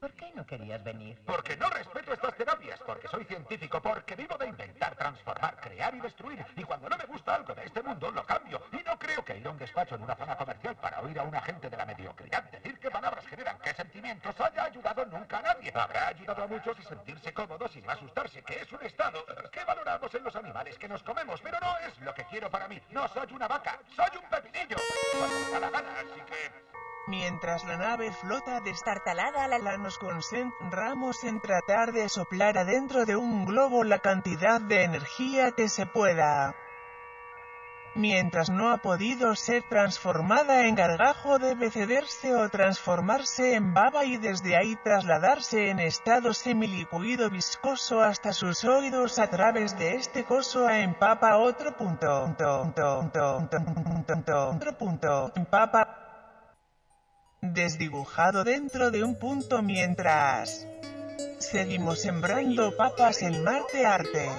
¿Por qué no querías venir? Porque no respeto estas terapias, porque soy científico, porque vivo de inventar, transformar, crear y destruir. Y cuando no me gusta algo de este mundo, lo cambio. Y no creo que ir a un despacho en una zona comercial para oír a un agente de la mediocridad decir qué palabras generan qué sentimientos haya ayudado nunca a nadie. Habrá ayudado a muchos a sentirse cómodos no asustarse, que es un estado que valoramos en los animales que nos comemos, pero no es lo que quiero para mí. No soy una vaca, soy un pepinillo. Cuando me da la gana, así que... Mientras la nave flota destartalada, la nos concentramos en tratar de soplar adentro de un globo la cantidad de energía que se pueda. Mientras no ha podido ser transformada en gargajo debe cederse o transformarse en baba y desde ahí trasladarse en estado semilicuido viscoso hasta sus oídos a través de este coso a empapa otro punto, otro punto, empapa desdibujado dentro de un punto mientras seguimos sembrando papas en Marte Arte.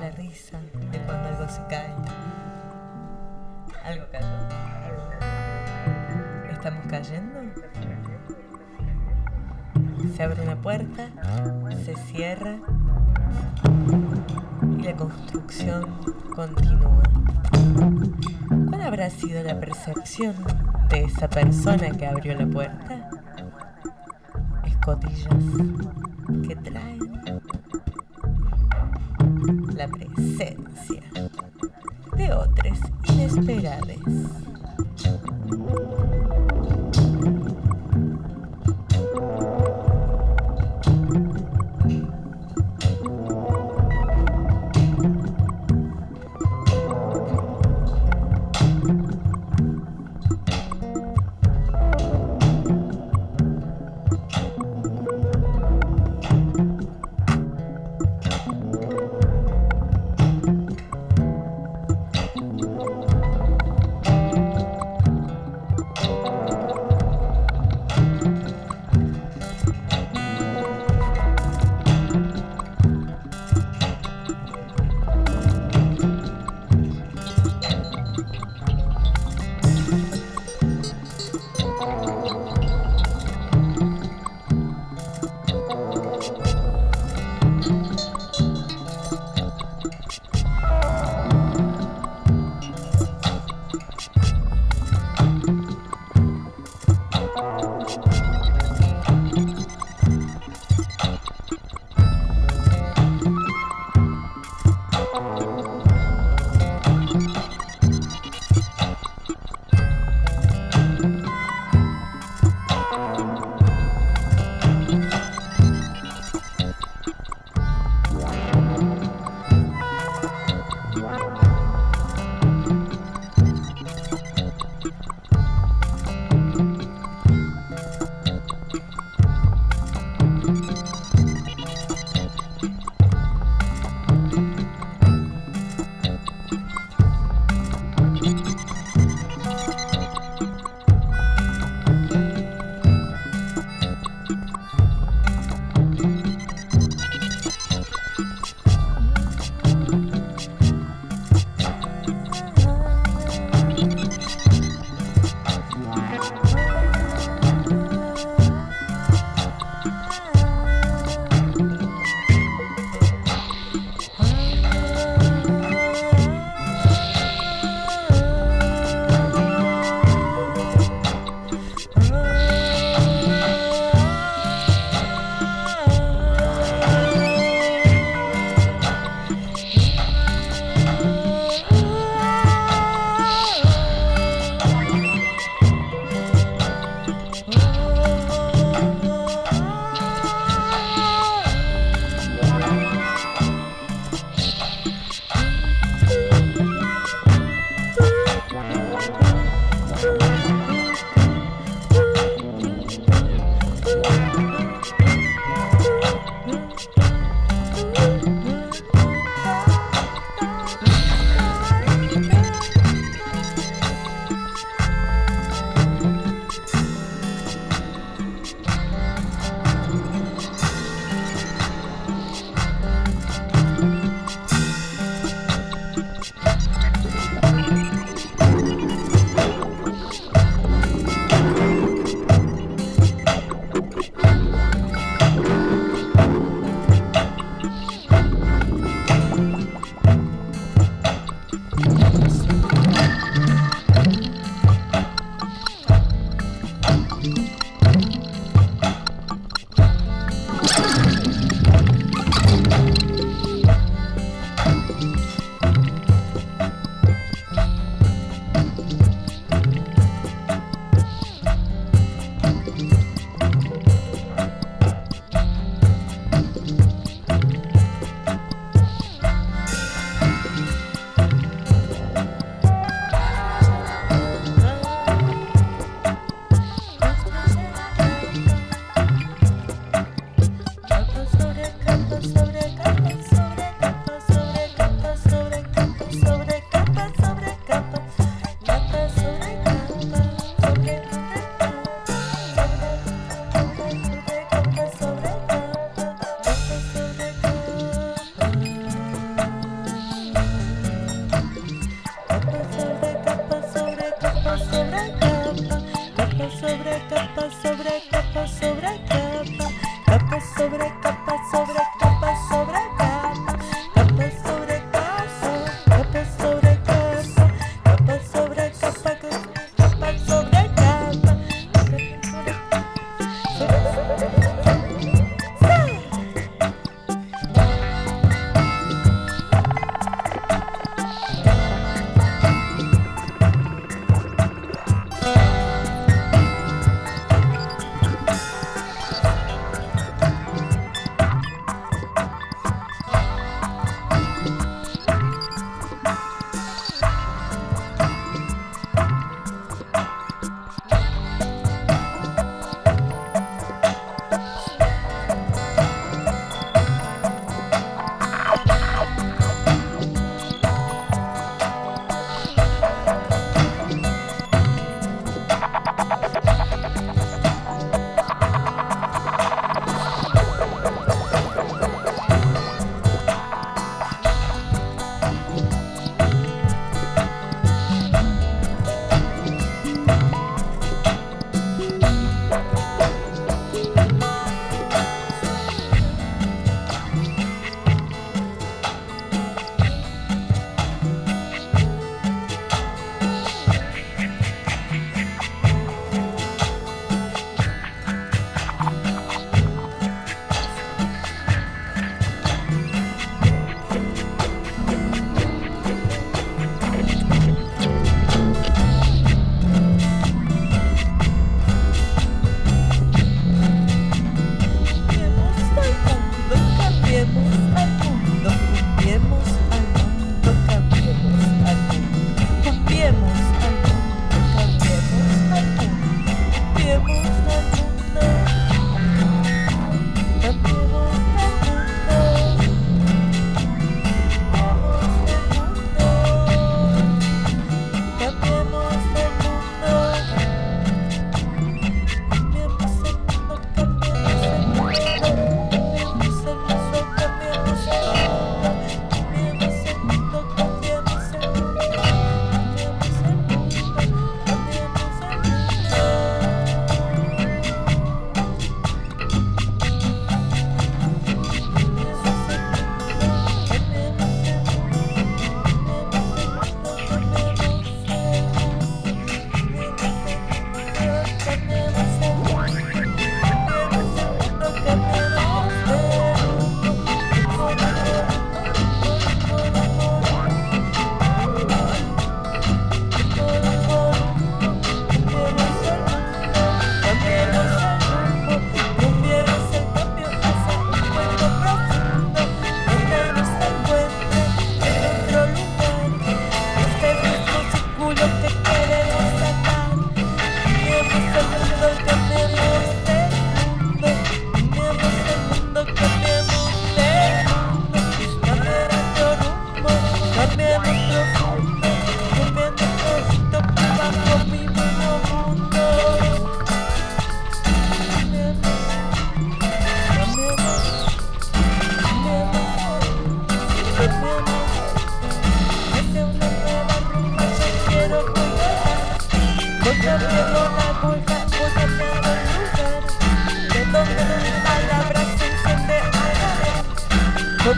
la risa de cuando algo se cae. Algo cayó. ¿Estamos cayendo? Se abre una puerta, se cierra y la construcción continúa. ¿Cuál habrá sido la percepción de esa persona que abrió la puerta? Escotillas que traen la presencia de otros inesperados.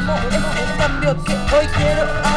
Como es el cambio que hoy quiero habitar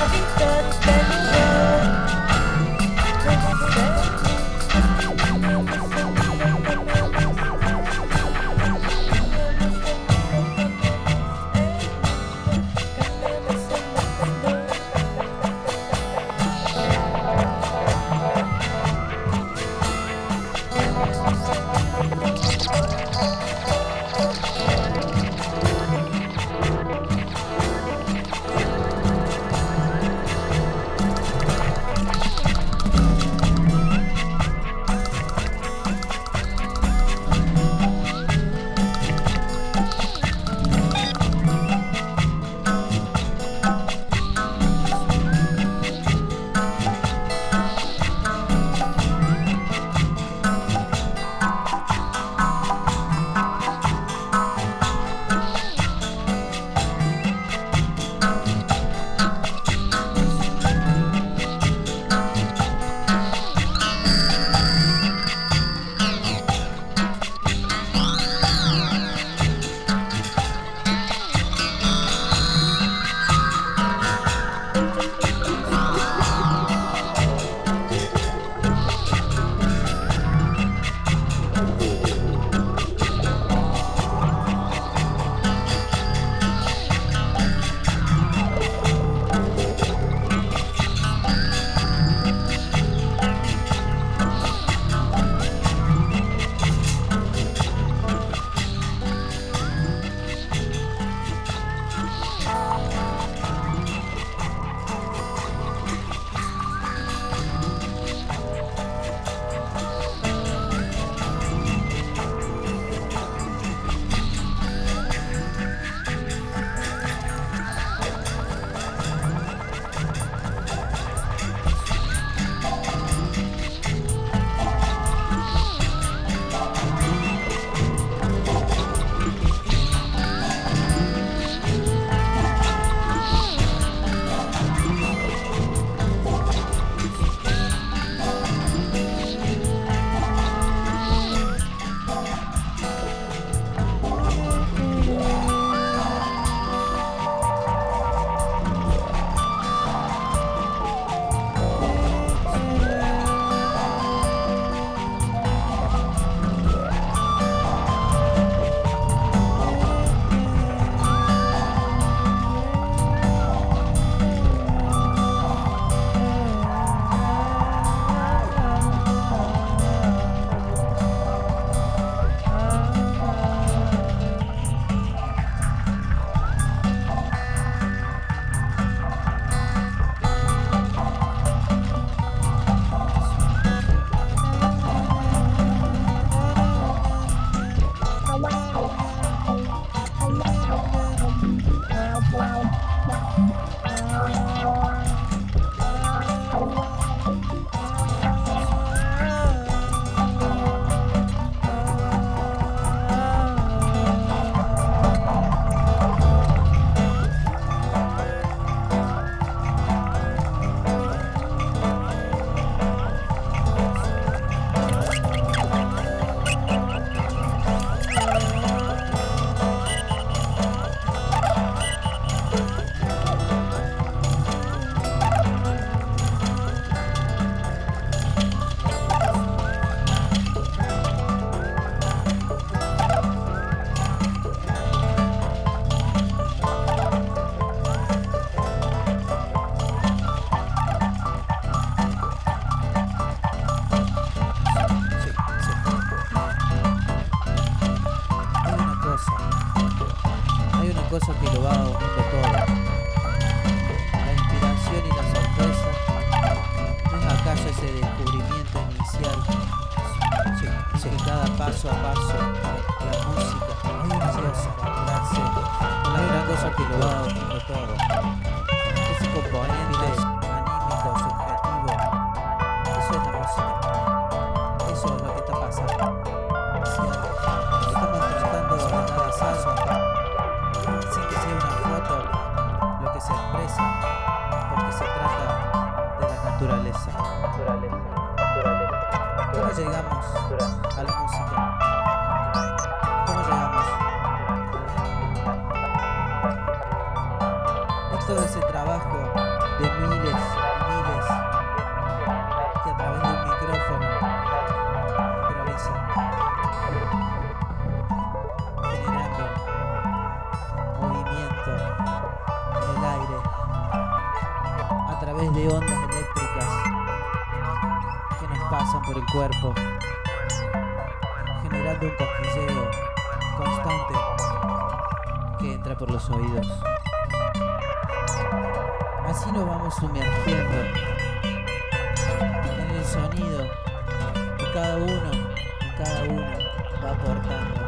cada uno y cada una va aportando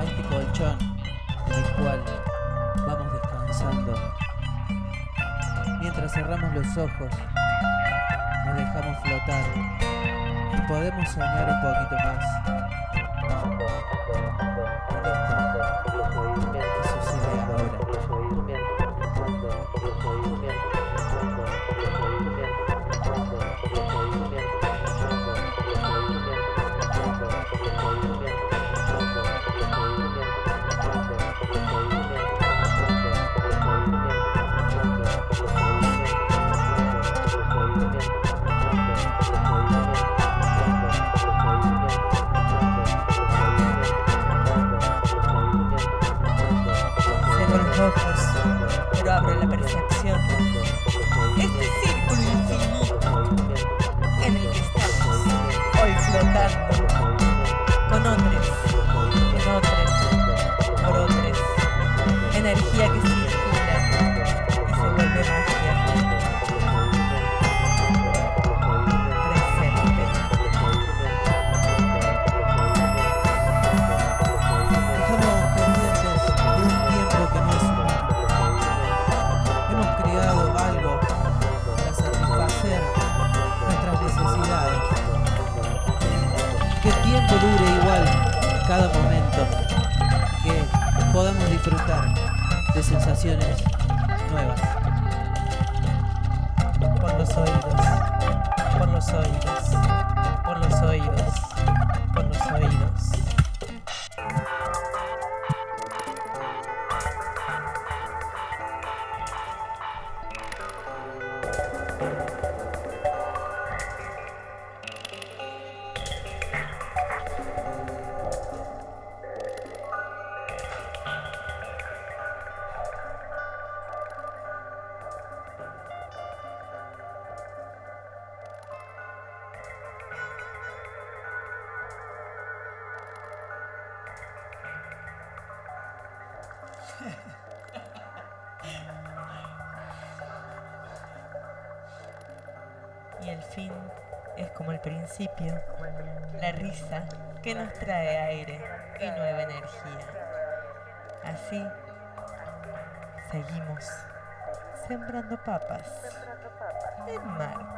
a este colchón en el cual vamos descansando. Mientras cerramos los ojos, nos dejamos flotar y podemos soñar un poquito más. En esto que sucede nasz principio, la risa que nos trae aire y nueva energía. Así seguimos sembrando papas en Marte.